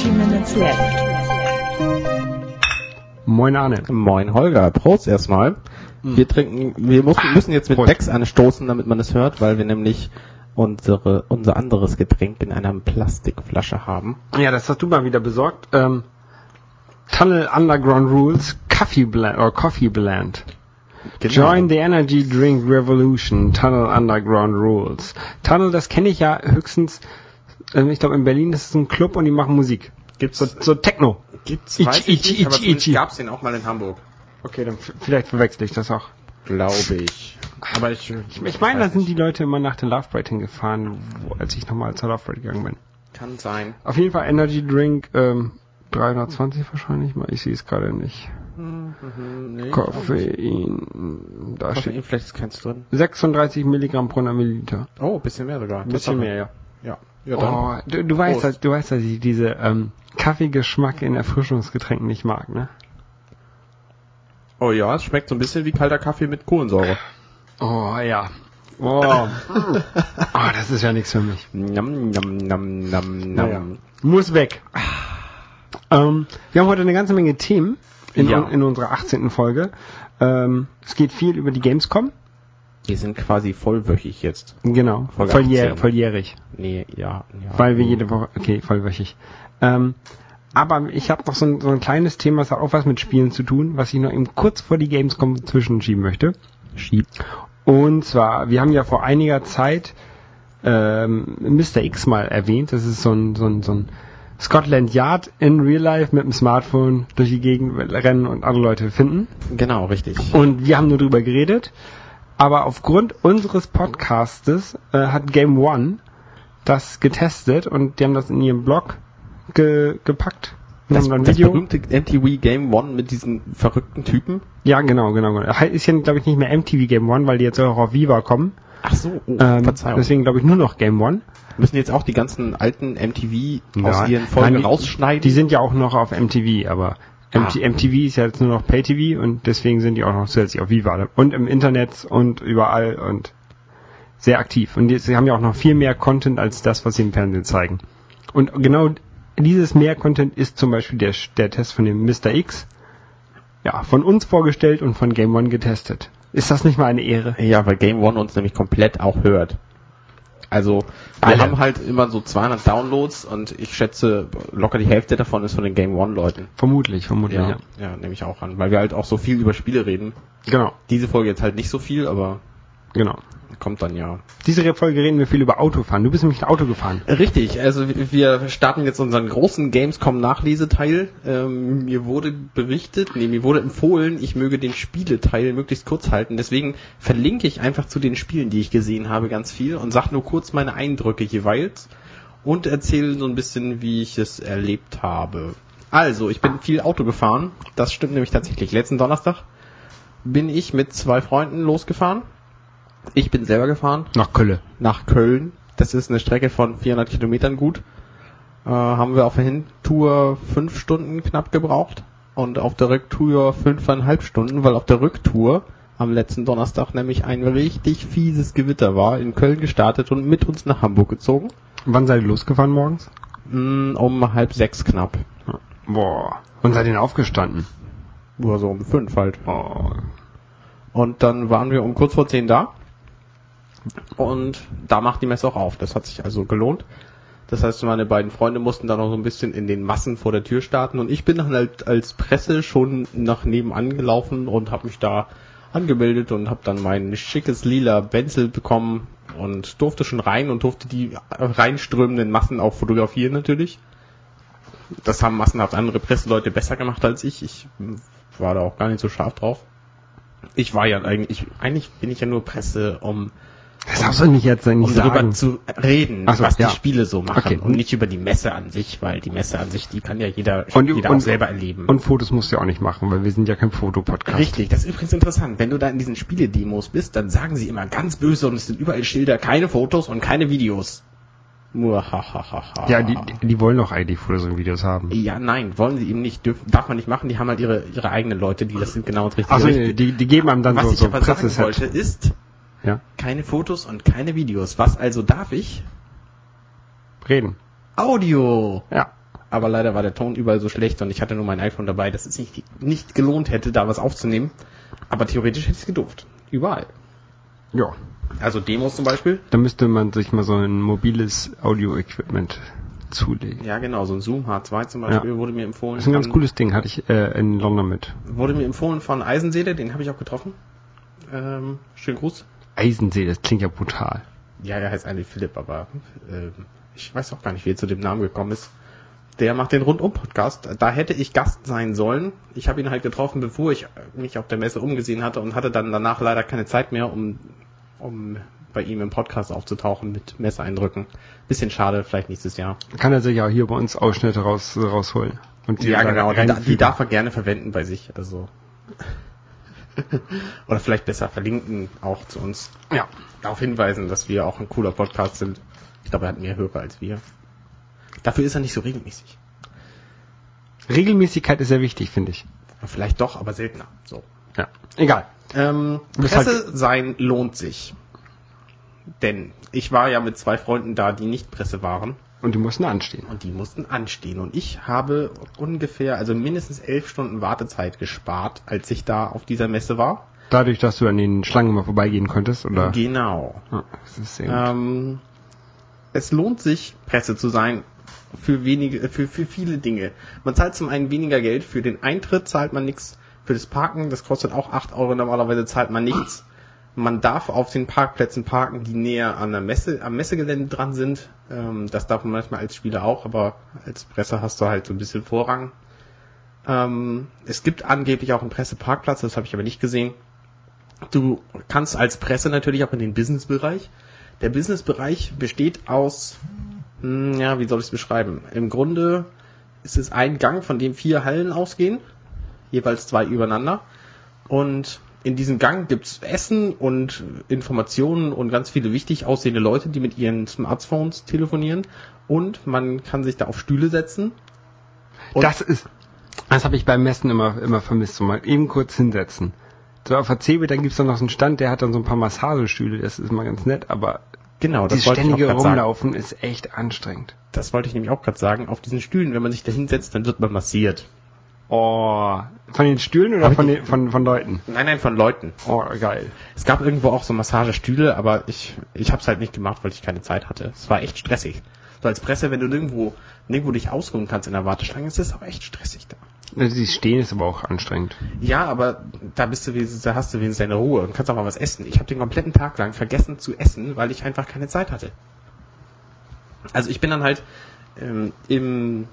Dirty Minutes Left. Moin Arne. Moin Holger, Prost erstmal. Wir trinken, wir müssen, müssen jetzt mit Prost. Becks anstoßen, damit man es hört, weil wir nämlich unsere, unser anderes Getränk in einer Plastikflasche haben. Ja, das hast du mal wieder besorgt. Ähm, Tunnel Underground Rules Coffee Blend oder Coffee Blend. Genau. Join the Energy Drink Revolution. Tunnel Underground Rules. Tunnel, das kenne ich ja höchstens. ähm, Ich glaube in Berlin ist es ein Club und die machen Musik. Gibt's, So, so Techno. gibt's, weiß ich itchy, nicht, aber itchy, zumindest itchy. gab's den auch mal in Hamburg. Okay, dann vielleicht verwechsel ich das auch. Glaube ich. Aber ich, Ich, ich meine, da sind die Leute immer nach der Love Parade hingefahren, wo, als ich nochmal zur Love Parade gegangen bin. Kann sein. Auf jeden Fall Energy Drink ähm, 320 wahrscheinlich mal. Ich sehe es gerade nicht. Nee, Koffein. Da steht Koffein, vielleicht ist keins drin. 36 Milligramm pro Milliliter. Oh, bisschen mehr sogar. Ein bisschen mehr, ja. Ja. Ja, dann. Oh, du, du weißt, dass, du weißt, dass ich diese ähm, Kaffeegeschmack in Erfrischungsgetränken nicht mag, ne? Oh ja, es schmeckt so ein bisschen wie kalter Kaffee mit Kohlensäure. Oh ja. Oh, oh das ist ja nichts für mich. Nam, nam, nam, nam, nam. Naja. Muss weg. Ähm, wir haben heute eine ganze Menge Themen in, Ja. in unserer 18. Folge. Ähm, es geht viel über die Gamescom. Die sind quasi vollwöchig jetzt. Genau. Volljähr, 18. volljährig. Nee, ja, ja. Weil wir jede Woche, okay, vollwöchig. Ähm, aber ich habe noch so ein, so ein kleines Thema, das hat auch was mit Spielen zu tun, was ich noch eben kurz vor die Gamescom zwischenschieben möchte. Schieb. Und zwar, wir haben ja vor einiger Zeit ähm, Mr. X mal erwähnt. Das ist so ein, so ein, so ein Scotland Yard in Real Life mit dem Smartphone durch die Gegend rennen und andere Leute finden. Genau, richtig. Und wir haben nur drüber geredet. Aber aufgrund unseres Podcastes äh, hat Game One das getestet und die haben das in ihrem Blog ge gepackt. Das, das Video. berühmte MTV Game One mit diesen verrückten Typen. Ja, genau, genau, genau. Ist ja, glaube ich, nicht mehr MTV Game One, weil die jetzt auch auf Viva kommen. Ach so, oh, Ähm, Verzeihung. deswegen glaube ich nur noch Game One. Müssen jetzt auch die ganzen alten MTV aus Nein, ihren Folgen nein, die- rausschneiden? Die sind ja auch noch auf MTV, aber MT, Ah. MTV ist ja jetzt nur noch Pay-TV und deswegen sind die auch noch zusätzlich auf Viva und im Internet und überall und sehr aktiv. Und jetzt, sie haben ja auch noch viel mehr Content als das, was sie im Fernsehen zeigen. Und genau dieses mehr Content ist zum Beispiel der, der Test von dem Mr. X. Ja, von uns vorgestellt und von Game One getestet. Ist das nicht mal eine Ehre? ja, weil Game One uns nämlich komplett auch hört. Also, wir Alle. haben halt immer so 200 Downloads und ich schätze, locker die Hälfte davon ist von den Game One Leuten. Vermutlich, vermutlich, ja. ja, nehme ich auch an. Weil wir halt auch so viel über Spiele reden. Genau, Diese Folge jetzt halt nicht so viel, aber genau. kommt dann ja. Diese Folge reden wir viel über Autofahren. Du bist nämlich ein Auto gefahren. Richtig, also wir starten jetzt unseren großen Gamescom-Nachleseteil. Ähm, mir wurde berichtet, nee, mir wurde empfohlen, ich möge den Spieleteil möglichst kurz halten. Deswegen verlinke ich einfach zu den Spielen, die ich gesehen habe, ganz viel und sag nur kurz meine Eindrücke jeweils und erzähle so ein bisschen, wie ich es erlebt habe. Also, ich bin viel Auto gefahren. Das stimmt nämlich tatsächlich. Letzten Donnerstag bin ich mit zwei Freunden losgefahren. Ich bin selber gefahren Nach Kölle. nach Köln. Das ist eine Strecke von 400 Kilometern gut. Äh, haben wir auf der Hintour fünf Stunden knapp gebraucht und auf der Rücktour fünfeinhalb Stunden, weil auf der Rücktour am letzten Donnerstag nämlich ein richtig fieses Gewitter war, in Köln gestartet und mit uns nach Hamburg gezogen. Wann seid ihr losgefahren morgens? Mm, Um halb sechs knapp. Boah. Und seid ihr aufgestanden? Nur so um fünf halt. Oh. Und dann waren wir um kurz vor zehn da. Und da macht die Messe auch auf. Das hat sich also gelohnt. Das heißt, meine beiden Freunde mussten dann noch so ein bisschen in den Massen vor der Tür starten. Und ich bin dann halt als Presse schon nach nebenan gelaufen und habe mich da angemeldet und habe dann mein schickes lila Benzel bekommen und durfte schon rein und durfte die reinströmenden Massen auch fotografieren natürlich. Das haben massenhaft andere Presseleute besser gemacht als ich. Ich war da auch gar nicht so scharf drauf. Ich war ja eigentlich, eigentlich bin ich ja nur Presse, um, Das darfst du nicht jetzt nicht um darüber sagen. zu reden, so, was ja. die Spiele so machen Okay. und nicht über die Messe an sich, weil die Messe an sich, die kann ja jeder, Und- jeder und- auch selber erleben. Und Fotos musst du ja auch nicht machen, weil wir sind ja kein Fotopodcast. Richtig, das ist übrigens interessant. Wenn du da in diesen Spiele-Demos bist, dann sagen sie immer ganz böse und es sind überall Schilder, keine Fotos und keine Videos. Ja, die, die wollen doch eigentlich Fotos und Videos haben. Ja, nein, wollen sie eben nicht, dürfen, darf man nicht machen, die haben halt ihre, ihre eigenen Leute, die das sind genau ins richtige Also die, die geben einem dann Was so, ich so aber sagen wollte, ist Ja, keine Fotos und keine Videos. Was also darf ich? reden. Audio. Ja. aber leider war der Ton überall so schlecht und ich hatte nur mein iPhone dabei, dass es sich nicht gelohnt hätte, da was aufzunehmen. Aber theoretisch hätte ich es gedurft. Überall. Ja. Also Demos zum Beispiel. Da müsste man sich mal so ein mobiles Audio-Equipment zulegen. Ja, genau, so ein Zoom H2 zum Beispiel wurde mir empfohlen. Das ist ein ganz An- cooles Ding, hatte ich äh, in London mit. Wurde mir empfohlen von Eisenseele, den habe ich auch getroffen. Ähm, schönen Gruß. Eisensee, das klingt ja brutal. Ja, er heißt eigentlich Philipp, aber ähm, ich weiß auch gar nicht, wie er zu dem Namen gekommen ist. Der macht den Rundum-Podcast. Da hätte ich Gast sein sollen. Ich habe ihn halt getroffen, bevor ich mich auf der Messe umgesehen hatte und hatte dann danach leider keine Zeit mehr, um, um bei ihm im Podcast aufzutauchen mit Messeeindrücken. Bisschen schade, vielleicht nächstes Jahr. Kann er sich auch hier bei uns Ausschnitte raus, rausholen. Und Ja, da genau. Die, die darf er gerne verwenden bei sich. Also oder vielleicht besser verlinken auch zu uns. Ja. Darauf hinweisen, dass wir auch ein cooler Podcast sind. Ich glaube, er hat mehr Hörer als wir. Dafür ist er nicht so regelmäßig. Regelmäßigkeit ist sehr wichtig, finde ich. Vielleicht doch, aber seltener. So. Ja. Egal. Ähm, Presse sein lohnt sich. Denn ich war ja mit zwei Freunden da, die nicht Presse waren. Und die mussten anstehen. Und die mussten anstehen. Und ich habe ungefähr, also mindestens elf Stunden Wartezeit gespart, als ich da auf dieser Messe war. Dadurch, dass du an den Schlangen mal vorbeigehen konntest, oder? Genau. Ja, das ist sehr gut. Ähm, es lohnt sich, Presse zu sein für wenige, für, für viele Dinge. Man zahlt zum einen weniger Geld, für den Eintritt zahlt man nichts, für das Parken, das kostet auch 8 Euro, normalerweise zahlt man nichts. Man darf auf den Parkplätzen parken, die näher an der Messe, am Messegelände dran sind. Ähm, das darf man manchmal als Spieler auch, aber als Presse hast du halt so ein bisschen Vorrang. Ähm, es gibt angeblich auch einen Presseparkplatz, das habe ich aber nicht gesehen. Du kannst als Presse natürlich auch in den Businessbereich. Der Businessbereich besteht aus, hm, ja, wie soll ich es beschreiben? Im Grunde ist es ein Gang, von dem vier Hallen ausgehen, jeweils zwei übereinander. Und in diesem Gang gibt's Essen und Informationen und ganz viele wichtig aussehende Leute, die mit ihren Smartphones telefonieren. Und man kann sich da auf Stühle setzen. das ist, das habe ich beim Messen immer, immer vermisst. So mal eben kurz hinsetzen. So auf der CeBIT, dann gibt's dann noch so einen Stand, der hat dann so ein paar Massagestühle. Das ist mal ganz nett, aber Genau, das wollte ich ständige sagen. Rumlaufen ist echt anstrengend. Das wollte ich nämlich auch gerade sagen. Auf diesen Stühlen, wenn man sich da hinsetzt, dann wird man massiert. Oh, von den Stühlen oder von, den, von, von Leuten? Nein, nein, von Leuten. Oh, geil. Es gab irgendwo auch so Massagestühle, aber ich, ich habe es halt nicht gemacht, weil ich keine Zeit hatte. Es war echt stressig. So als Presse, wenn du nirgendwo, nirgendwo dich ausruhen kannst in der Warteschlange, ist es auch echt stressig da. Die Stehen ist aber auch anstrengend. Ja, aber da bist du da hast du wenigstens deine Ruhe und kannst auch mal was essen. Ich habe den kompletten Tag lang vergessen zu essen, weil ich einfach keine Zeit hatte. Also ich bin dann halt ähm, im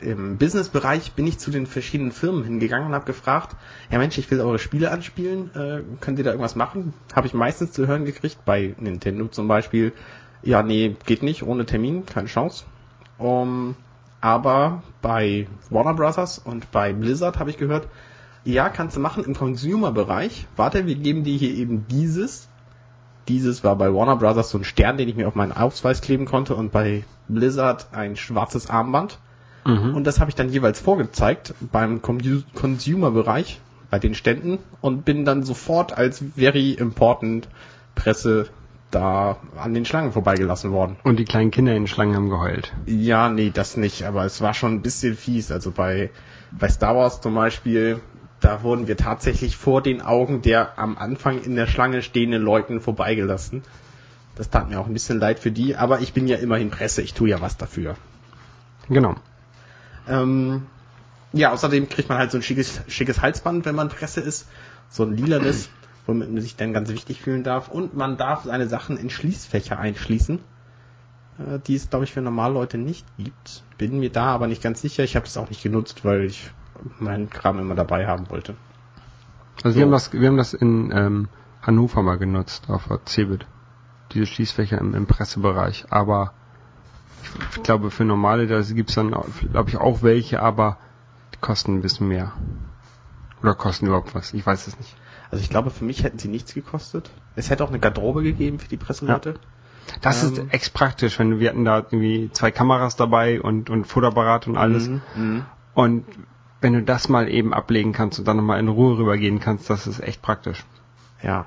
im Businessbereich bin ich zu den verschiedenen Firmen hingegangen und habe gefragt, ja Mensch, ich will eure Spiele anspielen, äh, könnt ihr da irgendwas machen? Habe ich meistens zu hören gekriegt, bei Nintendo zum Beispiel, ja nee, geht nicht, ohne Termin, keine Chance. Um, aber bei Warner Brothers und bei Blizzard habe ich gehört, ja, kannst du machen im Consumer-Bereich. Warte, wir geben dir hier eben dieses. Dieses war bei Warner Brothers so ein Stern, den ich mir auf meinen Ausweis kleben konnte und bei Blizzard ein schwarzes Armband. Mhm. Und das habe ich dann jeweils vorgezeigt beim Consumer-Bereich, bei den Ständen und bin dann sofort als very important Presse da an den Schlangen vorbeigelassen worden. Und die kleinen Kinder in den Schlangen haben geheult. Ja, nee, das nicht, aber es war schon ein bisschen fies. Also bei, bei Star Wars zum Beispiel, da wurden wir tatsächlich vor den Augen der am Anfang in der Schlange stehenden Leuten vorbeigelassen. Das tat mir auch ein bisschen leid für die, aber ich bin ja immerhin Presse, ich tue ja was dafür. Genau. Ähm, ja, außerdem kriegt man halt so ein schickes, schickes Halsband, wenn man Presse ist. So ein lilanes, womit man sich dann ganz wichtig fühlen darf. Und man darf seine Sachen in Schließfächer einschließen, äh, die es, glaube ich, für Normalleute nicht gibt. Bin mir da aber nicht ganz sicher. Ich habe das auch nicht genutzt, weil ich meinen Kram immer dabei haben wollte. Also So. wir haben das, wir haben das in ähm, Hannover mal genutzt, auf der Cebit. Diese Schließfächer im, im Pressebereich. Aber ich, glaube, für normale, da gibt's dann, glaube ich, auch welche, aber die kosten ein bisschen mehr. Oder kosten überhaupt was. Ich weiß es nicht. Also ich glaube, für mich hätten sie nichts gekostet. Es hätte auch eine Garderobe gegeben für die Presseleute. Das Ähm. ist echt praktisch, wenn wir hatten da irgendwie zwei Kameras dabei und, und Futterapparat und alles. Mhm, mhm. Und wenn du das mal eben ablegen kannst und dann nochmal in Ruhe rübergehen kannst, das ist echt praktisch. Ja.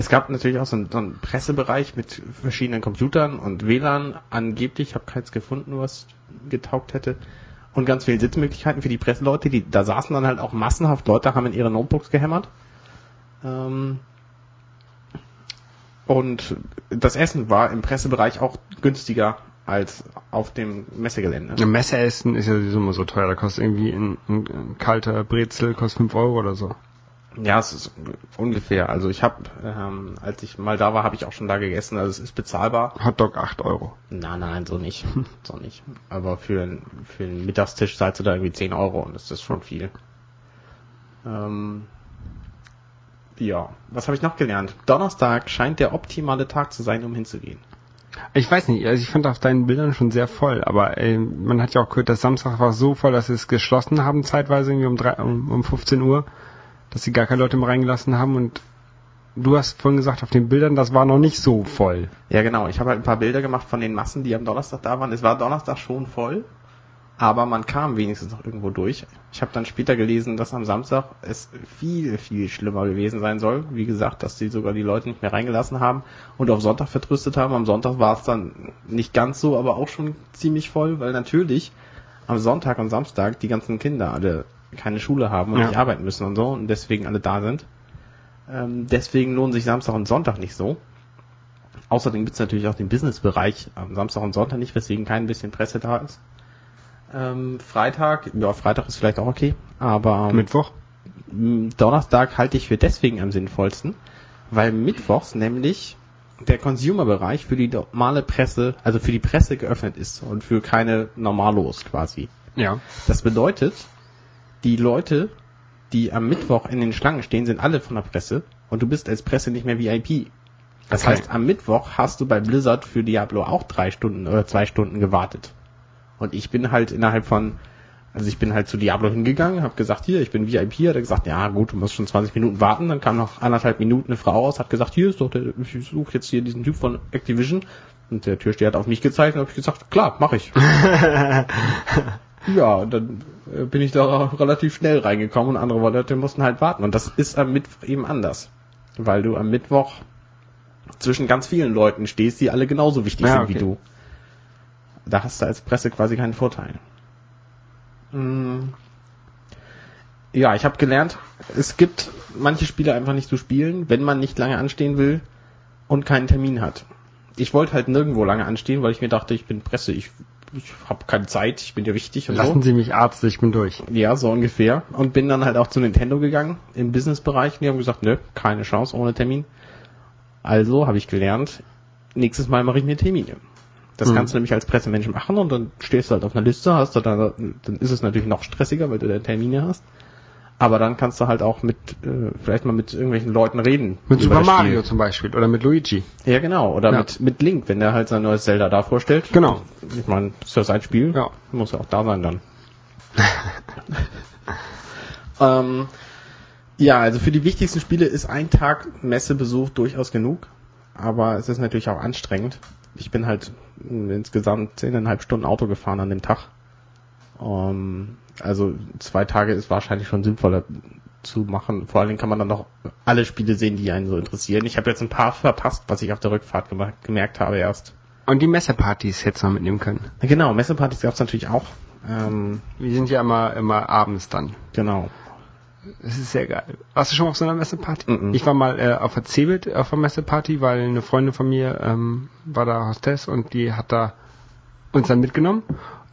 Es gab natürlich auch so einen, so einen Pressebereich mit verschiedenen Computern und WLAN. Angeblich, ich habe keins gefunden, was getaugt hätte. Und ganz viele Sitzmöglichkeiten für die Presseleute. Die, da saßen dann halt auch massenhaft Leute, haben in ihre Notebooks gehämmert. Ähm, und das Essen war im Pressebereich auch günstiger als auf dem Messegelände. Ein Messeessen ist ja sowieso immer so teuer. Da kostet irgendwie ein, ein, ein kalter Brezel kostet 5 Euro oder so. Ja, es ist ungefähr. Also ich habe, ähm, als ich mal da war, habe ich auch schon da gegessen. Also es ist bezahlbar. Hotdog 8 Euro. Nein, nein, so nicht. so nicht. Aber für, ein, für einen Mittagstisch zahlst du da irgendwie 10 Euro und das ist schon viel. Ähm, ja, was habe ich noch gelernt? Donnerstag scheint der optimale Tag zu sein, um hinzugehen. Ich weiß nicht, also ich fand auf deinen Bildern schon sehr voll, aber ey, man hat ja auch gehört, dass Samstag war so voll, dass sie es geschlossen haben, zeitweise irgendwie um, drei, um, um 15 Uhr, dass sie gar keine Leute mehr reingelassen haben und du hast vorhin gesagt, auf den Bildern, das war noch nicht so voll. Ja, genau. Ich habe halt ein paar Bilder gemacht von den Massen, die am Donnerstag da waren. Es war Donnerstag schon voll, aber man kam wenigstens noch irgendwo durch. Ich habe dann später gelesen, dass am Samstag es viel, viel schlimmer gewesen sein soll. Wie gesagt, dass sie sogar die Leute nicht mehr reingelassen haben und auf Sonntag vertröstet haben. Am Sonntag war es dann nicht ganz so, aber auch schon ziemlich voll, weil natürlich am Sonntag und Samstag die ganzen Kinder alle keine Schule haben und Ja. nicht arbeiten müssen und so und deswegen alle da sind. Ähm, deswegen lohnen sich Samstag und Sonntag nicht so. Außerdem gibt's natürlich auch den Businessbereich am Samstag und Sonntag nicht, weswegen kein bisschen Presse da ist. Ähm, Freitag, ja, Freitag ist vielleicht auch okay, aber Mittwoch? Donnerstag halte ich für deswegen am sinnvollsten, weil mittwochs nämlich der Consumer-Bereich für die normale Presse, also für die Presse geöffnet ist und für keine Normalos quasi. Ja. Das bedeutet, die Leute, die am Mittwoch in den Schlangen stehen, sind alle von der Presse und du bist als Presse nicht mehr VIP. Das Okay. heißt, am Mittwoch hast du bei Blizzard für Diablo auch drei Stunden oder zwei Stunden gewartet. Und ich bin halt innerhalb von, also ich bin halt zu Diablo hingegangen, habe gesagt, hier, ich bin VIP, hat er gesagt, ja gut, du musst schon 20 Minuten warten. Dann kam noch anderthalb Minuten eine Frau raus, hat gesagt, hier ist doch der, ich suche jetzt hier diesen Typ von Activision. Und der Türsteher hat auf mich gezeigt und habe ich gesagt, klar, mache ich. Ja, dann äh, bin ich da relativ schnell reingekommen und andere Leute mussten halt warten. Und das ist am Mittwoch eben anders. Weil du am Mittwoch zwischen ganz vielen Leuten stehst, die alle genauso wichtig Ja, sind okay. wie du. Da hast du als Presse quasi keinen Vorteil. Mm. Ja, ich habe gelernt, es gibt manche Spiele einfach nicht zu spielen, wenn man nicht lange anstehen will und keinen Termin hat. Ich wollte halt nirgendwo lange anstehen, weil ich mir dachte, ich bin Presse, ich, ich habe keine Zeit, ich bin ja wichtig und so. Lassen Sie mich Arzt, ich bin durch. Ja, so ungefähr. Und bin dann halt auch zu Nintendo gegangen im Businessbereich. Und die haben gesagt, nö, keine Chance ohne Termin. Also habe ich gelernt, nächstes Mal mache ich mir Termine. Das Mhm. kannst du nämlich als Pressemensch machen und dann stehst du halt auf einer Liste, hast du dann, dann ist es natürlich noch stressiger, weil du da Termine hast. Aber dann kannst du halt auch mit, äh, vielleicht mal mit irgendwelchen Leuten reden. Mit Super Mario zum Beispiel oder mit Luigi. Ja, genau. Oder Ja. mit, mit Link, wenn der halt sein neues Zelda da vorstellt. Genau. Ich meine, das ist ja sein Spiel. Ja. Muss ja auch da sein dann. ähm, ja, also für die wichtigsten Spiele ist ein Tag Messebesuch durchaus genug. Aber es ist natürlich auch anstrengend. Ich bin halt insgesamt zehneinhalb Stunden Auto gefahren an dem Tag. Ähm, also zwei Tage ist wahrscheinlich schon sinnvoller zu machen. Vor allen Dingen kann man dann noch alle Spiele sehen, die einen so interessieren. Ich habe jetzt ein paar verpasst, was ich auf der Rückfahrt gema- gemerkt habe erst. Und die Messepartys hättest du noch mitnehmen können. Genau, Messepartys gab es natürlich auch. Ähm, Wir sind ja immer, immer abends dann. genau. Das ist sehr geil. Warst du schon mal auf so einer Messeparty? Mhm. Ich war mal äh, auf der Cebit auf einer Messeparty, weil eine Freundin von mir ähm, war da Hostess und die hat da uns dann mitgenommen.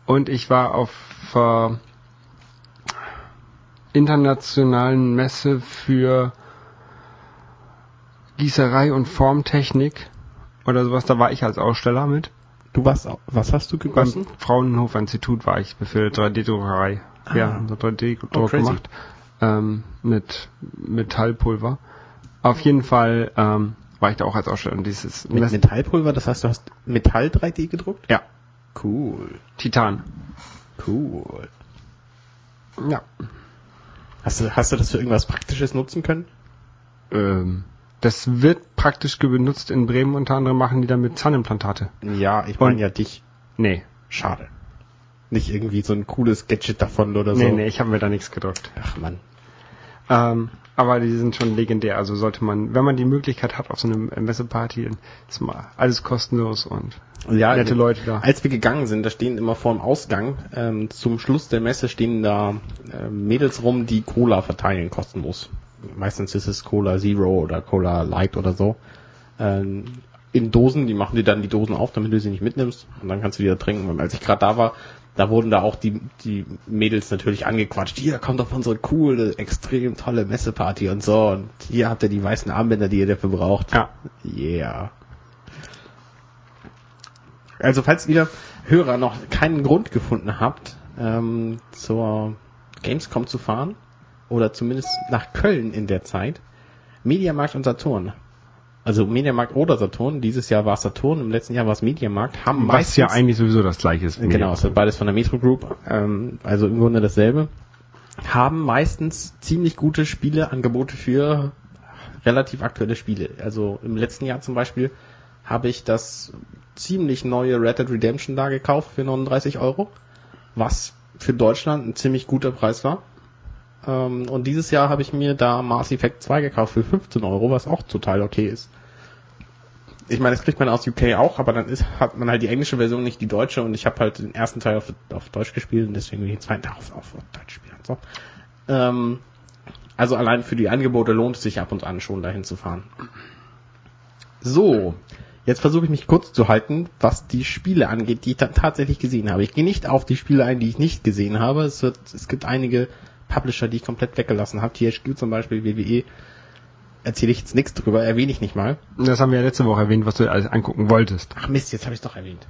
Und ich war auf äh, internationalen Messe für Gießerei und Formtechnik oder sowas. Da war ich als Aussteller mit. Du warst was hast du Beim gegossen? Fraunhofer Institut war ich für 3D-Druckerei. Ja, so 3D-Druck Oh, gemacht. Ähm, mit Metallpulver. Auf jeden Fall ähm, war ich da auch als Aussteller. Und dieses Mit Metallpulver, das heißt, du hast Metall 3D gedruckt? ja, Cool. Titan. Cool. Ja. Hast du, hast du das für irgendwas Praktisches nutzen können? Ähm, das wird praktisch benutzt in Bremen unter anderem machen die damit Zahnimplantate. Ja, ich meine ja dich. Nee. Schade. Nicht irgendwie so ein cooles Gadget davon oder so. Nee, nee, ich habe mir da nichts gedruckt. Ach man. Ähm, aber die sind schon legendär. Also sollte man, wenn man die Möglichkeit hat auf so eine Messeparty, dann ist mal alles kostenlos und ja, nette Leute da. Als wir gegangen sind, da stehen immer vor dem Ausgang, ähm, zum Schluss der Messe stehen da äh, Mädels rum, die Cola verteilen, kostenlos. Meistens ist es Cola Zero oder Cola Light oder so. Ähm, in Dosen, die machen dir dann die Dosen auf, damit du sie nicht mitnimmst und dann kannst du wieder trinken. Und als ich gerade da war, da wurden da auch die, die Mädels natürlich angequatscht. Hier kommt auf unsere coole, extrem tolle Messeparty und so. Und hier habt ihr die weißen Armbänder, die ihr dafür braucht. Ja. Yeah. Also falls ihr Hörer noch keinen Grund gefunden habt, ähm, zur Gamescom zu fahren, oder zumindest nach Köln in der Zeit, Mediamarkt und Saturn. Also Mediamarkt oder Saturn, dieses Jahr war es Saturn, im letzten Jahr war es Mediamarkt, haben Was meistens, ja eigentlich sowieso das gleiche ist. genau, es ist beides von der Metro Group, ähm, also im Grunde dasselbe, haben meistens ziemlich gute Spieleangebote für relativ aktuelle Spiele. Also im letzten Jahr zum Beispiel habe ich das ziemlich neue Red Dead Redemption da gekauft für 39 Euro, was für Deutschland ein ziemlich guter Preis war. Ähm, und dieses Jahr habe ich mir da Mass Effect 2 gekauft für 15 Euro, was auch total okay ist. Ich meine, das kriegt man aus UK auch, aber dann ist, hat man halt die englische Version, nicht die deutsche und ich habe halt den ersten Teil auf, auf Deutsch gespielt und deswegen will ich den zweiten Teil auf, auf Deutsch spielen. So. Ähm, also allein für die Angebote lohnt es sich ab und an schon dahin zu fahren. So, jetzt versuche ich mich kurz zu halten, was die Spiele angeht, die ich dann tatsächlich gesehen habe. Ich gehe nicht auf die Spiele ein, die ich nicht gesehen habe. Es, wird, es gibt einige Publisher, die ich komplett weggelassen habe. THQ zum Beispiel, WWE. Erzähle ich jetzt nichts drüber, erwähne ich nicht mal. Das haben wir ja letzte Woche erwähnt, was du alles angucken wolltest. Ach Mist, jetzt habe ich es doch erwähnt.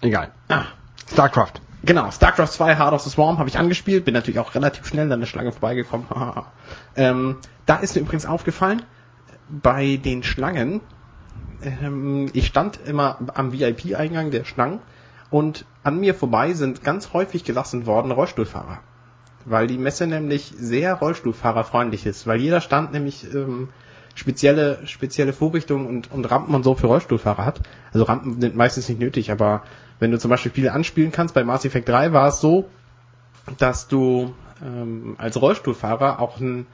Egal. Ah, StarCraft. Genau, StarCraft 2 Heart of the Swarm habe ich angespielt, bin natürlich auch relativ schnell an der Schlange vorbeigekommen. ähm, da ist mir übrigens aufgefallen, bei den Schlangen, ähm, ich stand immer am VIP-Eingang der Schlangen und an mir vorbei sind ganz häufig gelassen worden Rollstuhlfahrer. Weil die Messe nämlich sehr Rollstuhlfahrerfreundlich ist, weil jeder Stand nämlich ähm, spezielle, spezielle Vorrichtungen und, und Rampen und so für Rollstuhlfahrer hat. Also Rampen sind meistens nicht nötig, aber wenn du zum Beispiel Spiele anspielen kannst, bei Mass Effect 3 war es so, dass du ähm, als Rollstuhlfahrer auch einen,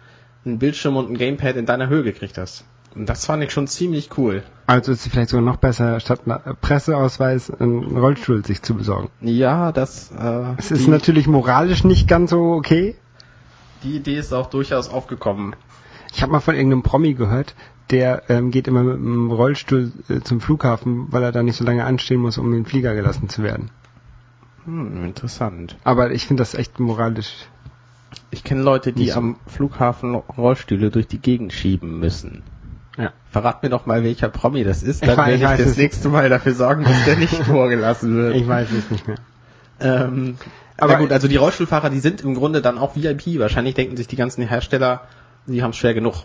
einen Bildschirm und ein Gamepad in deiner Höhe gekriegt hast. Und das fand ich schon ziemlich cool. Also ist es vielleicht sogar noch besser, statt einer Presseausweis einen Rollstuhl sich zu besorgen. Ja, das äh, Es ist natürlich moralisch nicht ganz so okay. die Idee ist auch durchaus aufgekommen. Ich habe mal von irgendeinem Promi gehört, der ähm, geht immer mit dem Rollstuhl äh, zum Flughafen, weil er da nicht so lange anstehen muss, um in den Flieger gelassen zu werden. Hm, interessant. Aber ich finde das echt moralisch. Ich kenne Leute, die so. am Flughafen Rollstühle durch die Gegend schieben müssen. Ja. Verrat mir doch mal, welcher Promi das ist, dann werde ich ich das nächste Mal dafür sorgen, dass der nicht vorgelassen wird. Ich weiß es nicht mehr. Ähm, Aber- gut, also die Rollstuhlfahrer, die sind im Grunde dann auch VIP. Wahrscheinlich denken sich die ganzen Hersteller, die haben es schwer genug.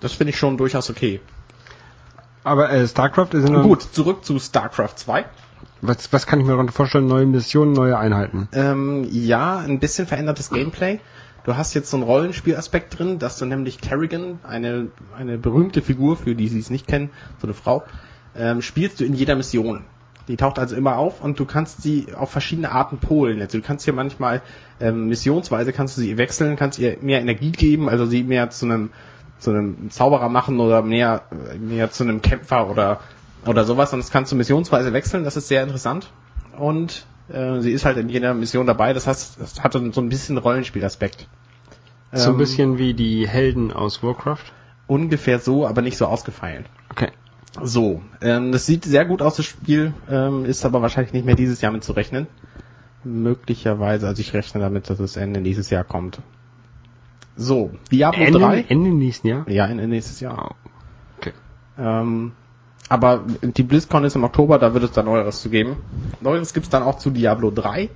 Das finde ich schon durchaus okay. Aber äh, StarCraft ist ja noch Gut, zurück zu StarCraft 2. Was, was kann ich mir darunter vorstellen? Neue Missionen, neue Einheiten. Ähm, ja, ein bisschen verändertes Gameplay. Du hast jetzt so einen Rollenspielaspekt drin, dass du nämlich Kerrigan, eine, eine berühmte Figur, für die sie es nicht kennen, so eine Frau, ähm, spielst du in jeder Mission. Die taucht also immer auf und du kannst sie auf verschiedene Arten polen. Also du kannst hier manchmal ähm, missionsweise kannst du sie wechseln, kannst ihr mehr Energie geben, also sie mehr zu einem zu einem Zauberer machen oder mehr mehr zu einem Kämpfer oder oder sowas. Und das kannst du missionsweise wechseln. Das ist sehr interessant. Und äh, sie ist halt in jeder Mission dabei. Das heißt, das hat so ein bisschen Rollenspielaspekt. so ein Ähm, bisschen wie die Helden aus Warcraft. ungefähr so, aber nicht so ausgefeilt. Okay. So, ähm, das sieht sehr gut aus, das Spiel, ähm, ist aber wahrscheinlich nicht mehr dieses Jahr mit zu rechnen. Möglicherweise, also ich rechne damit, dass es Ende nächstes Jahr kommt. So, Diablo Ende, 3. Ende nächsten Jahr? Ja, Ende nächstes Jahr. Oh. Okay. Ähm, aber die BlizzCon ist im Oktober, da wird es dann Neueres zu geben. Neueres gibt's dann auch zu Diablo 3.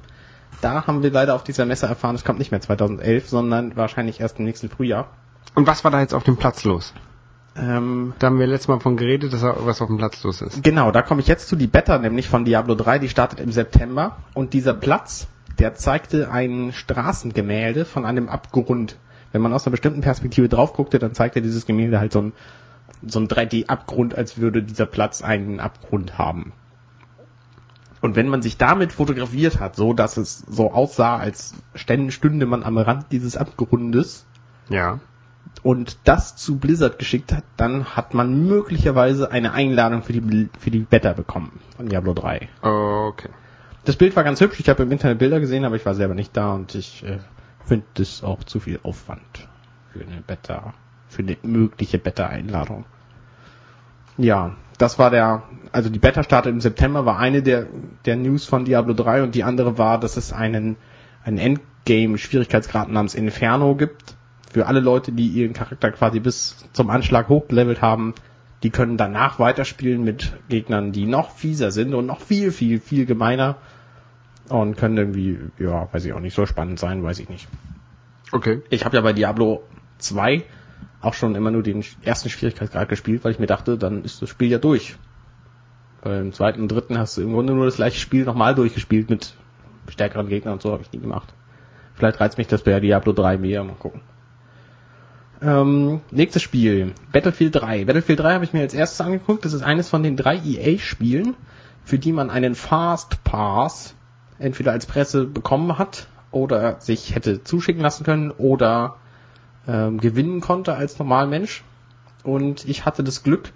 Da haben wir leider auf dieser Messe erfahren, es kommt nicht mehr 2011, sondern wahrscheinlich erst im nächsten Frühjahr. Und was war da jetzt auf dem Platz los? Ähm, Da haben wir letztes Mal von geredet, dass da was auf dem Platz los ist. Genau, da komme ich jetzt zu die Beta, nämlich von Diablo 3, die startet im September und dieser Platz, der zeigte ein Straßengemälde von einem Abgrund. Wenn man aus einer bestimmten Perspektive drauf guckte, dann zeigte dieses Gemälde halt so ein, so ein 3D-Abgrund, als würde dieser Platz einen Abgrund haben. Und wenn man sich damit fotografiert hat, so dass es so aussah, als stünde man am Rand dieses Abgrundes, Ja. und das zu Blizzard geschickt hat, dann hat man möglicherweise eine Einladung für die, für die Beta bekommen von Diablo 3. Okay. Das Bild war ganz hübsch. Ich habe im Internet Bilder gesehen, aber ich war selber nicht da und ich äh, finde das auch zu viel Aufwand für eine Beta, für eine mögliche Beta-Einladung. Ja, das war der, also die Beta startet im September, war eine der, der News von Diablo 3 und die andere war, dass es einen, einen Endgame-Schwierigkeitsgrad namens Inferno gibt. Für alle Leute, die ihren Charakter quasi bis zum Anschlag hochgelevelt haben, die können danach weiterspielen mit Gegnern, die noch fieser sind und noch viel, viel, viel gemeiner und können irgendwie, ja, weiß ich auch nicht, so spannend sein, weiß ich nicht. Okay. Ich habe ja bei Diablo 2 auch schon immer nur den ersten Schwierigkeitsgrad gespielt, weil ich mir dachte, dann ist das Spiel ja durch. Weil im zweiten und dritten hast du im Grunde nur das gleiche Spiel nochmal durchgespielt mit stärkeren Gegnern und so habe ich nie gemacht. Vielleicht reizt mich das bei Diablo 3 mehr, mal gucken. Ähm, nächstes Spiel, Battlefield 3. Battlefield 3 habe ich mir als erstes angeguckt. Das ist eines von den drei EA-Spielen, für die man einen Fast Pass entweder als Presse bekommen hat oder sich hätte zuschicken lassen können oder ähm, gewinnen konnte als Normalmensch. Und ich hatte das Glück,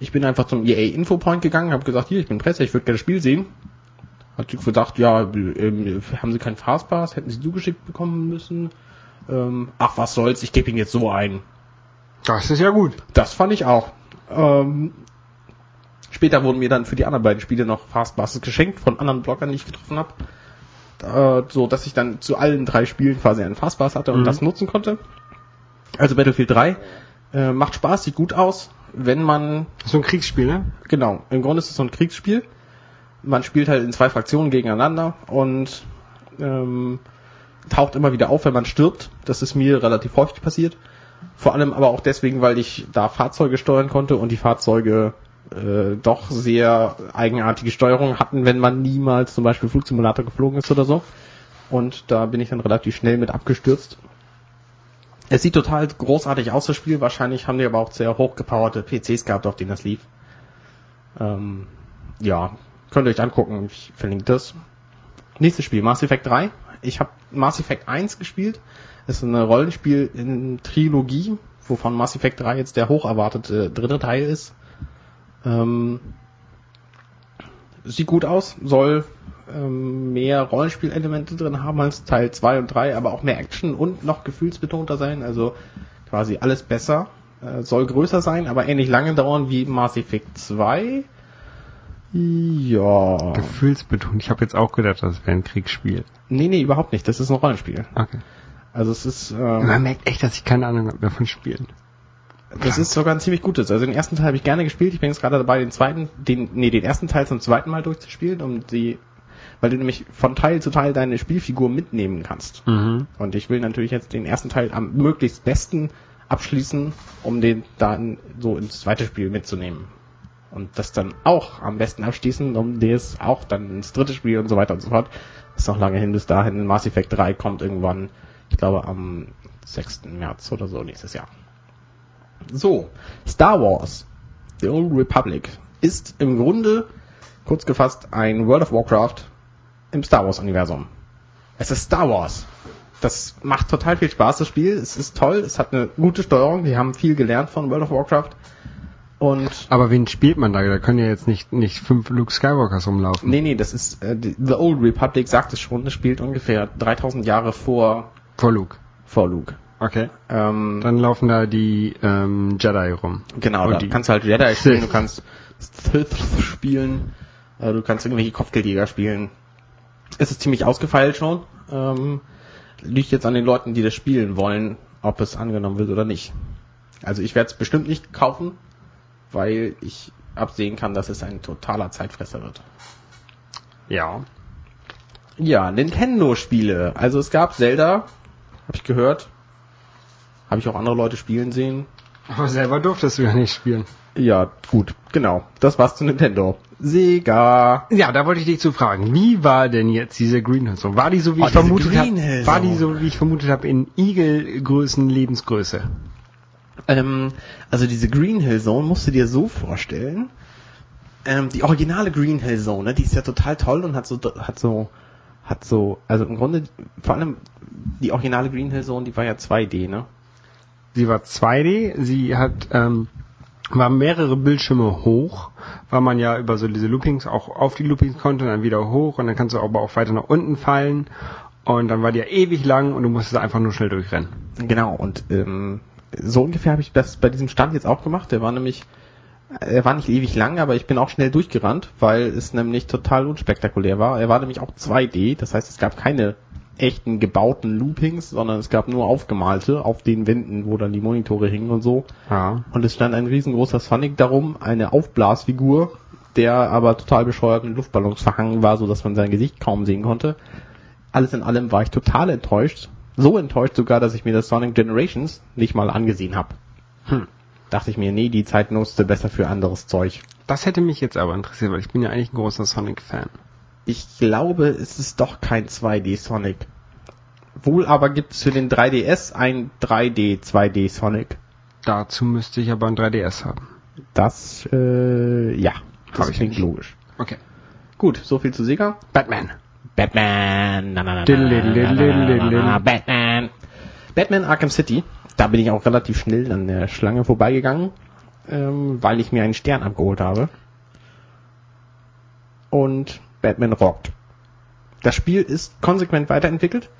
ich bin einfach zum EA Infopoint gegangen, habe gesagt, hier, ich bin Presse, ich würde gerne das Spiel sehen. Hat sie gesagt, ja, ähm, haben Sie keinen Fastpass, hätten Sie zugeschickt bekommen müssen. Ähm, ach, was soll's, ich gebe ihn jetzt so ein. Das ist ja gut. Das fand ich auch. Ähm, später wurden mir dann für die anderen beiden Spiele noch Fastpasses geschenkt von anderen Bloggern, die ich getroffen habe. Äh, so dass ich dann zu allen drei Spielen quasi einen Fastpass hatte und Mhm. das nutzen konnte. Also Battlefield 3 äh, macht Spaß, sieht gut aus, wenn man So ein Kriegsspiel, ne? Genau, im Grunde ist es so ein Kriegsspiel. Man spielt halt in zwei Fraktionen gegeneinander und ähm, taucht immer wieder auf, wenn man stirbt. Das ist mir relativ häufig passiert. Vor allem aber auch deswegen, weil ich da Fahrzeuge steuern konnte und die Fahrzeuge äh, doch sehr eigenartige Steuerung hatten, wenn man niemals zum Beispiel Flugsimulator geflogen ist oder so. Und da bin ich dann relativ schnell mit abgestürzt. Es sieht total großartig aus, das Spiel. Wahrscheinlich haben die aber auch sehr hochgepowerte PCs gehabt, auf denen das lief. Ähm, ja, könnt ihr euch angucken. Ich verlinke das. Nächstes Spiel, Mass Effect 3. Ich habe Mass Effect 1 gespielt. Das ist ein Rollenspiel in Trilogie, wovon Mass Effect 3 jetzt der hoch erwartete dritte Teil ist. Ähm, sieht gut aus, soll ähm, mehr Rollenspielelemente drin haben als Teil 2 und 3, aber auch mehr Action und noch gefühlsbetonter sein, also quasi alles besser. Äh, soll größer sein, aber ähnlich lange dauern wie Mass Effect 2. Ja. Gefühlsbetont. Ich habe jetzt auch gedacht, das wäre ein Kriegsspiel. Nee, nee, überhaupt nicht. Das ist ein Rollenspiel. Okay. Also es ist, Man ähm, merkt echt, dass ich keine Ahnung habe mehr von Spielen. das ist sogar ein ziemlich gutes. Also den ersten Teil habe ich gerne gespielt. Ich bin jetzt gerade dabei, den zweiten, den, nee, den ersten Teil zum zweiten Mal durchzuspielen, um die, weil du nämlich von Teil zu Teil deine Spielfigur mitnehmen kannst. Mhm. Und ich will natürlich jetzt den ersten Teil am möglichst besten abschließen, um den dann so ins zweite Spiel mitzunehmen. Und das dann auch am besten abschließen, um das auch dann ins dritte Spiel und so weiter und so fort. ist noch lange hin bis dahin. Mass Effect 3 kommt irgendwann, ich glaube am 6. März oder so nächstes Jahr. So, Star Wars, The Old Republic, ist im Grunde, kurz gefasst, ein World of Warcraft im Star Wars Universum. Es ist Star Wars. Das macht total viel Spaß, das Spiel. Es ist toll, es hat eine gute Steuerung. Wir haben viel gelernt von World of Warcraft. Und Aber wen spielt man da? Da können ja jetzt nicht, nicht fünf Luke Skywalkers rumlaufen. nee, nee, das ist äh, The Old Republic sagt es schon. Es spielt ungefähr 3000 Jahre vor Vor Luke. vor Luke. Okay. Ähm, Dann laufen da die ähm, Jedi rum. Genau, Und da die- kannst du halt Jedi spielen, du kannst Sith spielen, äh, du kannst irgendwelche Kopfgeldjäger spielen. Es ist ziemlich ausgefeilt schon. Ähm, liegt jetzt an den Leuten, die das spielen wollen, ob es angenommen wird oder nicht. Also ich werde es bestimmt nicht kaufen, weil ich absehen kann, dass es ein totaler Zeitfresser wird. Ja. Ja, Nintendo-Spiele. Also es gab Zelda, habe ich gehört. Habe ich auch andere Leute spielen sehen. Aber selber durftest du ja nicht spielen. Ja, gut, genau. Das war's zu Nintendo. Sega. Ja, da wollte ich dich zu fragen. Wie war denn jetzt diese Green Hill Zone? War die so wie Oh, ich vermutet habe? War die so wie ich vermutet habe in Igelgrößen Lebensgröße? Ähm, also diese Green Hill Zone musst du dir so vorstellen. Ähm, die originale Green Hill Zone, ne, die ist ja total toll und hat so, hat so, hat so, also im Grunde, vor allem die originale Green Hill Zone, die war ja 2D, ne? Sie war 2D, sie hat ähm, war mehrere Bildschirme hoch, weil man ja über so diese Loopings auch auf die Loopings konnte, dann wieder hoch und dann kannst du aber auch weiter nach unten fallen und dann war die ja ewig lang und du musstest einfach nur schnell durchrennen. Genau, und ähm, so ungefähr habe ich das bei diesem Stand jetzt auch gemacht. Der war nämlich, er war nicht ewig lang, aber ich bin auch schnell durchgerannt, weil es nämlich total unspektakulär war. Er war nämlich auch 2D, das heißt, es gab keine echten gebauten Loopings, sondern es gab nur aufgemalte auf den Wänden, wo dann die Monitore hingen und so. Ja. Und es stand ein riesengroßer Sonic darum, eine Aufblasfigur, der aber total bescheuert mit Luftballons verhangen war, so dass man sein Gesicht kaum sehen konnte. Alles in allem war ich total enttäuscht. So enttäuscht sogar, dass ich mir das Sonic Generations nicht mal angesehen habe. Hm. Dachte ich mir, nee, die Zeit nutzte besser für anderes Zeug. Das hätte mich jetzt aber interessiert, weil ich bin ja eigentlich ein großer Sonic-Fan. Ich glaube, es ist doch kein 2D Sonic. Wohl aber gibt es für den 3DS ein 3D 2D Sonic. Dazu müsste ich aber ein 3DS haben. Das, äh, ja. Das Hab ich klingt logisch. Okay. Gut, so viel zu Sega. Batman. Batman. Na. Batman. Batman Arkham City. Da bin ich auch relativ schnell an der Schlange vorbeigegangen, ähm, weil ich mir einen Stern abgeholt habe. Und Batman rockt. Das Spiel ist konsequent weiterentwickelt.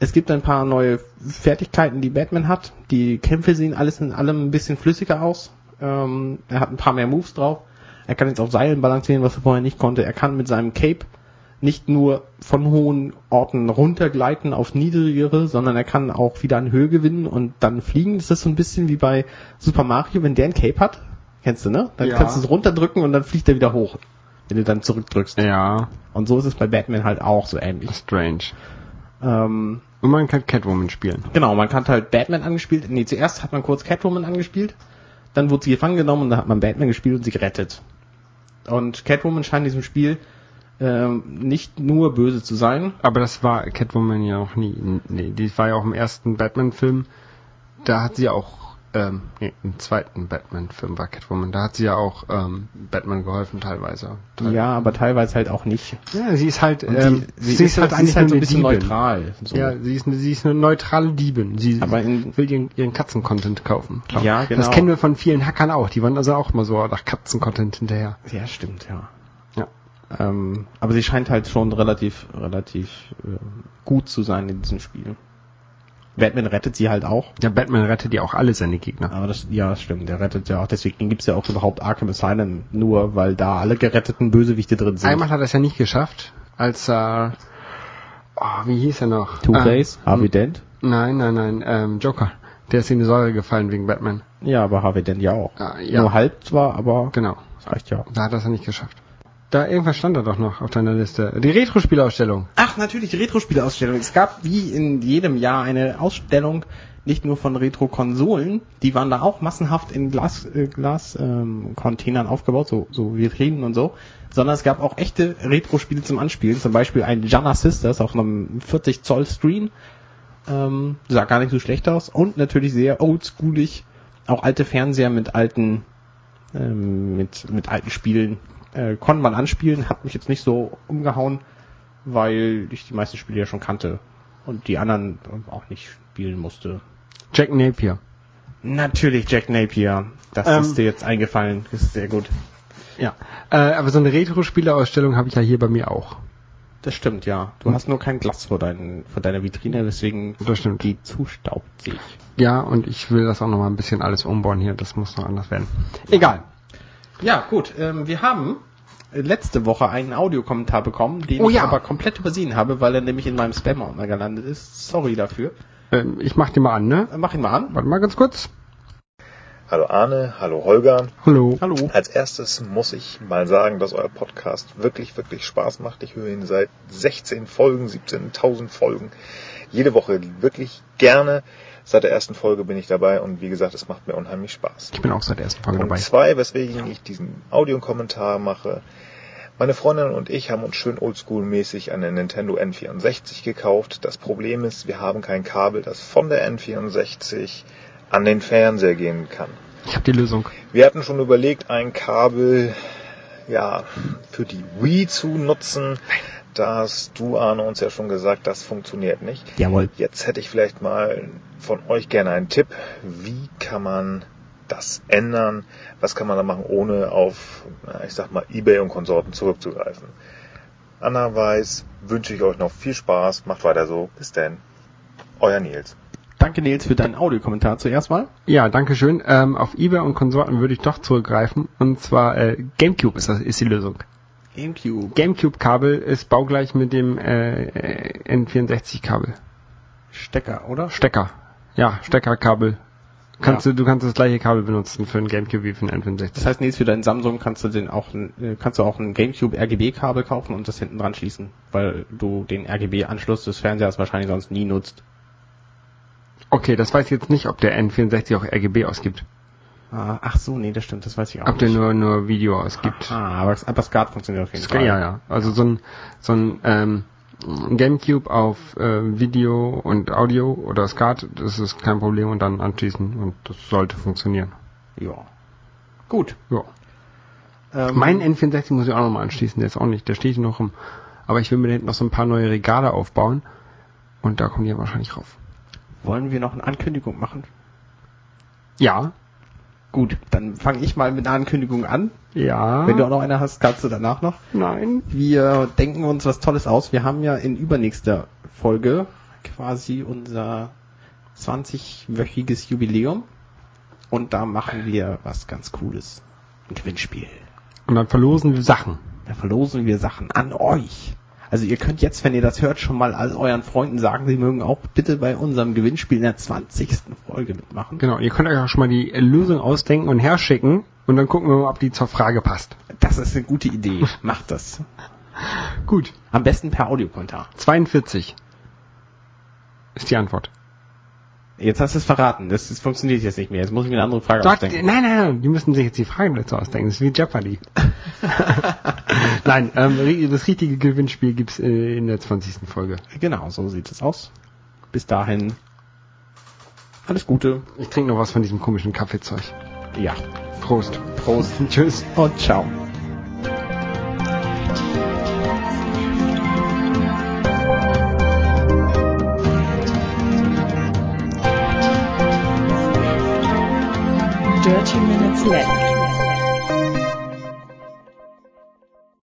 Es gibt ein paar neue Fertigkeiten, die Batman hat. Die Kämpfe sehen alles in allem ein bisschen flüssiger aus. Ähm, er hat ein paar mehr Moves drauf. Er kann jetzt auf Seilen balancieren, was er vorher nicht konnte. Er kann mit seinem Cape nicht nur von hohen Orten runtergleiten auf niedrigere, sondern er kann auch wieder an Höhe gewinnen und dann fliegen. Das ist so ein bisschen wie bei Super Mario, wenn der ein Cape hat. Kennst du, ne? Dann Ja. kannst du es runterdrücken und dann fliegt er wieder hoch. Wenn du dann zurückdrückst. Ja, Und so ist es bei Batman halt auch so ähnlich. strange. Ähm, Und man kann Catwoman spielen. Genau, man hat halt Batman angespielt. Nee, zuerst hat man kurz Catwoman angespielt, dann wurde sie gefangen genommen und dann hat man Batman gespielt und sie gerettet. Und Catwoman scheint in diesem Spiel ähm, nicht nur böse zu sein. Aber das war Catwoman ja auch nie. Nee, die war ja auch im ersten Batman-Film. Da hat sie auch, ähm, nee, im zweiten Batman-Film war Catwoman. Da hat sie ja auch ähm, Batman geholfen teilweise. Teil- Ja, aber teilweise halt auch nicht. Ja, sie ist halt, Und ähm, sie, sie, ist halt, sie ist halt so ein bisschen Diebin. neutral. So. Ja, sie ist, eine, sie ist eine neutrale Diebin. Sie Aber in- will ihren, ihren Katzen-Content kaufen. Klar. Ja, genau. Das kennen wir von vielen Hackern auch. Die waren also auch mal so nach Katzen-Content hinterher. ja stimmt, ja. Ja. Ähm, aber sie scheint halt schon relativ, relativ äh, gut zu sein in diesem Spiel. Batman rettet sie halt auch. Ja, Batman rettet ja auch alle seine Gegner. Aber das, ja, das stimmt. Der rettet ja auch. Deswegen gibt's ja auch überhaupt Arkham Asylum nur, weil da alle geretteten Bösewichte drin sind. Einmal hat er es ja nicht geschafft, als er, oh, wie hieß er noch? Two-Face, Ähm, Harvey Dent. Nein, nein, nein, ähm, Joker. Der ist in die Säure gefallen wegen Batman. Ja, aber Harvey Dent ja auch. Ja, ja. Nur halb zwar, aber Genau. das reicht ja. Da hat er es ja nicht geschafft. Da irgendwas stand da doch noch auf deiner Liste. Die Retro-Spielausstellung. Ach, natürlich, die Retro-Spiele-Ausstellung. Es gab wie in jedem Jahr eine Ausstellung, nicht nur von Retro-Konsolen, die waren da auch massenhaft in Glas, äh, Glas ähm, Containern aufgebaut, so, so Vitrinen und so, sondern es gab auch echte Retro-Spiele zum Anspielen, zum Beispiel ein Jana Sisters auf einem 40 Zoll Screen, ähm, sah gar nicht so schlecht aus. Und natürlich sehr oldschoolig, auch alte Fernseher mit alten, ähm, mit, mit alten Spielen äh, konnte man anspielen, hat mich jetzt nicht so umgehauen, weil ich die meisten Spiele ja schon kannte und die anderen auch nicht spielen musste. Jack Napier. Natürlich Jack Napier. Das Ähm, ist dir jetzt eingefallen. Das ist sehr gut. Ja. Äh, aber so eine Retro-Spieleausstellung habe ich ja hier bei mir auch. Das stimmt, ja. Du hast nur kein Glas vor, deinen, vor deiner Vitrine, deswegen Das stimmt. die zustaubt sich. Ja, und ich will das auch noch mal ein bisschen alles umbauen hier. Das muss noch anders werden. Egal. Ja, gut. Ähm, wir haben letzte Woche einen Audiokommentar bekommen, den Oh ich ja. aber komplett übersehen habe, weil er nämlich in meinem Spam-Ordner gelandet ist. Sorry dafür. Ähm, ich mach den mal an, ne? Äh, Mach ihn mal an. Warte mal ganz kurz. Hallo Arne, hallo Holger. Hallo. Hallo. Als erstes muss ich mal sagen, dass euer Podcast wirklich, wirklich Spaß macht. Ich höre ihn seit 16 Folgen, 17.000 Folgen. Jede Woche wirklich gerne. Seit der ersten Folge bin ich dabei und wie gesagt, es macht mir unheimlich Spaß. Ich bin auch seit der ersten Folge Punkt dabei. zwei, weswegen ich diesen Audiokommentar mache. Meine Freundin und ich haben uns schön oldschool-mäßig eine Nintendo N64 gekauft. Das Problem ist, wir haben kein Kabel, das von der N64 an den Fernseher gehen kann. Ich habe die Lösung. Wir hatten schon überlegt, ein Kabel ja, für die Wii zu nutzen. Da hast du, Arne, uns ja schon gesagt, das funktioniert nicht. Jawohl. Jetzt hätte ich vielleicht mal von euch gerne einen Tipp. Wie kann man das ändern? Was kann man da machen, ohne auf, ich sag mal, Ebay und Konsorten zurückzugreifen? Andererweise wünsche ich euch noch viel Spaß. Macht weiter so. Bis denn. Euer Nils. Danke Nils für deinen Audiokommentar zuerst mal. Ja, danke schön. Ähm, auf eBay und Konsorten würde ich doch zurückgreifen. Und zwar äh, GameCube ist, das, ist die Lösung. GameCube. GameCube-Kabel ist baugleich mit dem äh, N64-Kabel. Stecker, oder? Stecker. Ja, Steckerkabel. Kannst Ja. du, du kannst das gleiche Kabel benutzen für ein GameCube wie für ein N64. Das heißt, Nils, für deinen Samsung kannst du den auch, ein- äh, kannst du auch ein GameCube RGB-Kabel kaufen und das hinten dran schließen, weil du den RGB-Anschluss des Fernsehers wahrscheinlich sonst nie nutzt. Okay, das weiß ich jetzt nicht, ob der N64 auch RGB ausgibt. Ah, ach so, nee, das stimmt, das weiß ich auch Ob der nur, nur Video ausgibt. Ah, aber, aber SCART funktioniert auf jeden Ska- Fall. Ja, ja. Also so ein, so ein ähm, Gamecube auf äh, Video und Audio oder SCART, das ist kein Problem und dann anschließen und das sollte funktionieren. Ja. Gut. Ja. Ähm, Mein N64 muss ich auch nochmal anschließen, der ist auch nicht, der steht noch rum. Aber ich will mir da hinten noch so ein paar neue Regale aufbauen und da kommen die ja wahrscheinlich rauf. wollen wir noch eine Ankündigung machen? Ja. Gut, dann fange ich mal mit einer Ankündigung an. Ja. Wenn du auch noch eine hast, kannst du danach noch. Nein. Wir denken uns was Tolles aus. Wir haben ja in übernächster Folge quasi unser 20-wöchiges Jubiläum. Und da machen wir was ganz Cooles. Ein Gewinnspiel. Und dann verlosen wir Sachen. Da verlosen wir Sachen an euch. Also ihr könnt jetzt, wenn ihr das hört, schon mal all euren Freunden sagen, sie mögen auch bitte bei unserem Gewinnspiel in der 20. Folge mitmachen. Genau, ihr könnt euch auch schon mal die Lösung ausdenken und herschicken und dann gucken wir mal, ob die zur Frage passt. Das ist eine gute Idee. Macht das. Gut. Am besten per Audiokommentar. 42 ist die Antwort. Jetzt hast du es verraten. Das, das funktioniert jetzt nicht mehr. Jetzt muss ich mir eine andere Frage Sagt, ausdenken. nein, nein, nein, die müssen sich jetzt die Fragen dazu ausdenken. Das ist wie Jeopardy. nein, ähm, das richtige Gewinnspiel gibt's äh, in der 20. Folge. Genau, so sieht es aus. Bis dahin. Alles Gute. Ich trinke noch was von diesem komischen Kaffeezeug. Ja. Prost. Prost. Tschüss. Und ciao. Dirty Minutes Left.